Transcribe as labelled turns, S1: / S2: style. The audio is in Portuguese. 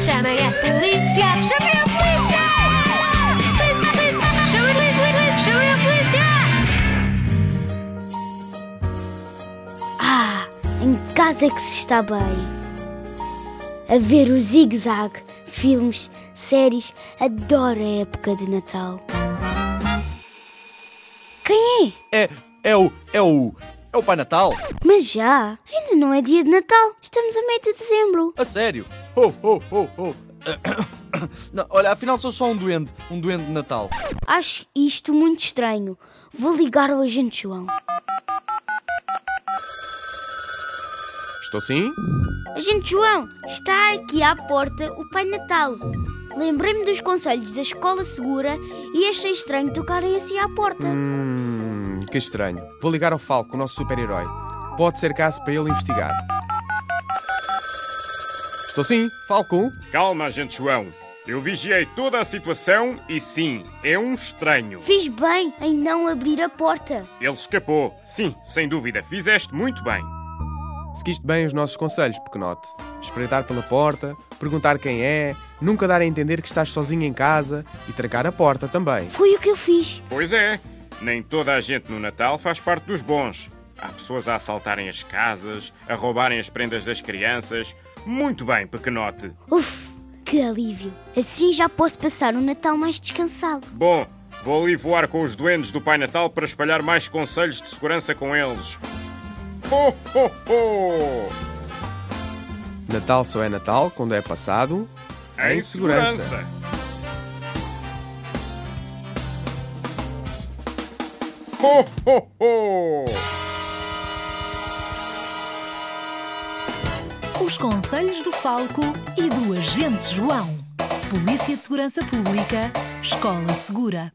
S1: Chamem a polícia! Chamem a polícia! Polícia, polícia! Chamem a polícia! Chamem a polícia!
S2: Ah, em casa é que se está bem. A ver o zigue-zague, filmes, séries, adoro a época de Natal. Quem é?
S3: É, é o, é o, é o Pai Natal.
S2: Mas já, ainda não é dia de Natal. Estamos a meio de dezembro.
S3: A sério. Oh, oh, oh, oh. Não, olha, afinal sou só um duende, um duende de Natal.
S2: Acho isto muito estranho. Vou ligar ao agente João.
S4: Estou sim?
S2: Agente João, está aqui à porta o Pai Natal. Lembrei-me dos conselhos da Escola Segura e achei estranho tocarem assim à porta.
S4: Hum, que estranho. Vou ligar ao Falco, o nosso super-herói. Pode ser caso para ele investigar. Estou sim, Falco.
S5: Calma, agente João. Eu vigiei toda a situação e sim, é um estranho.
S2: Fiz bem em não abrir a porta.
S5: Ele escapou. Sim, sem dúvida, fizeste muito bem.
S4: Seguiste bem os nossos conselhos, pequenote. Espreitar pela porta, perguntar quem é, nunca dar a entender que estás sozinho em casa e trancar a porta também.
S2: Foi o que eu fiz.
S5: Pois é, nem toda a gente no Natal faz parte dos bons. Há pessoas a assaltarem as casas, a roubarem as prendas das crianças. Muito bem, pequenote.
S2: Uf, que alívio. Assim já posso passar um Natal mais descansado.
S5: Bom, vou ali voar com os duendes do Pai Natal para espalhar mais conselhos de segurança com eles. Ho, ho, ho!
S4: Natal só é Natal quando é passado
S5: Em segurança. Ho, ho, ho!
S6: Os conselhos do Falco e do Agente João. Polícia de Segurança Pública, Escola Segura.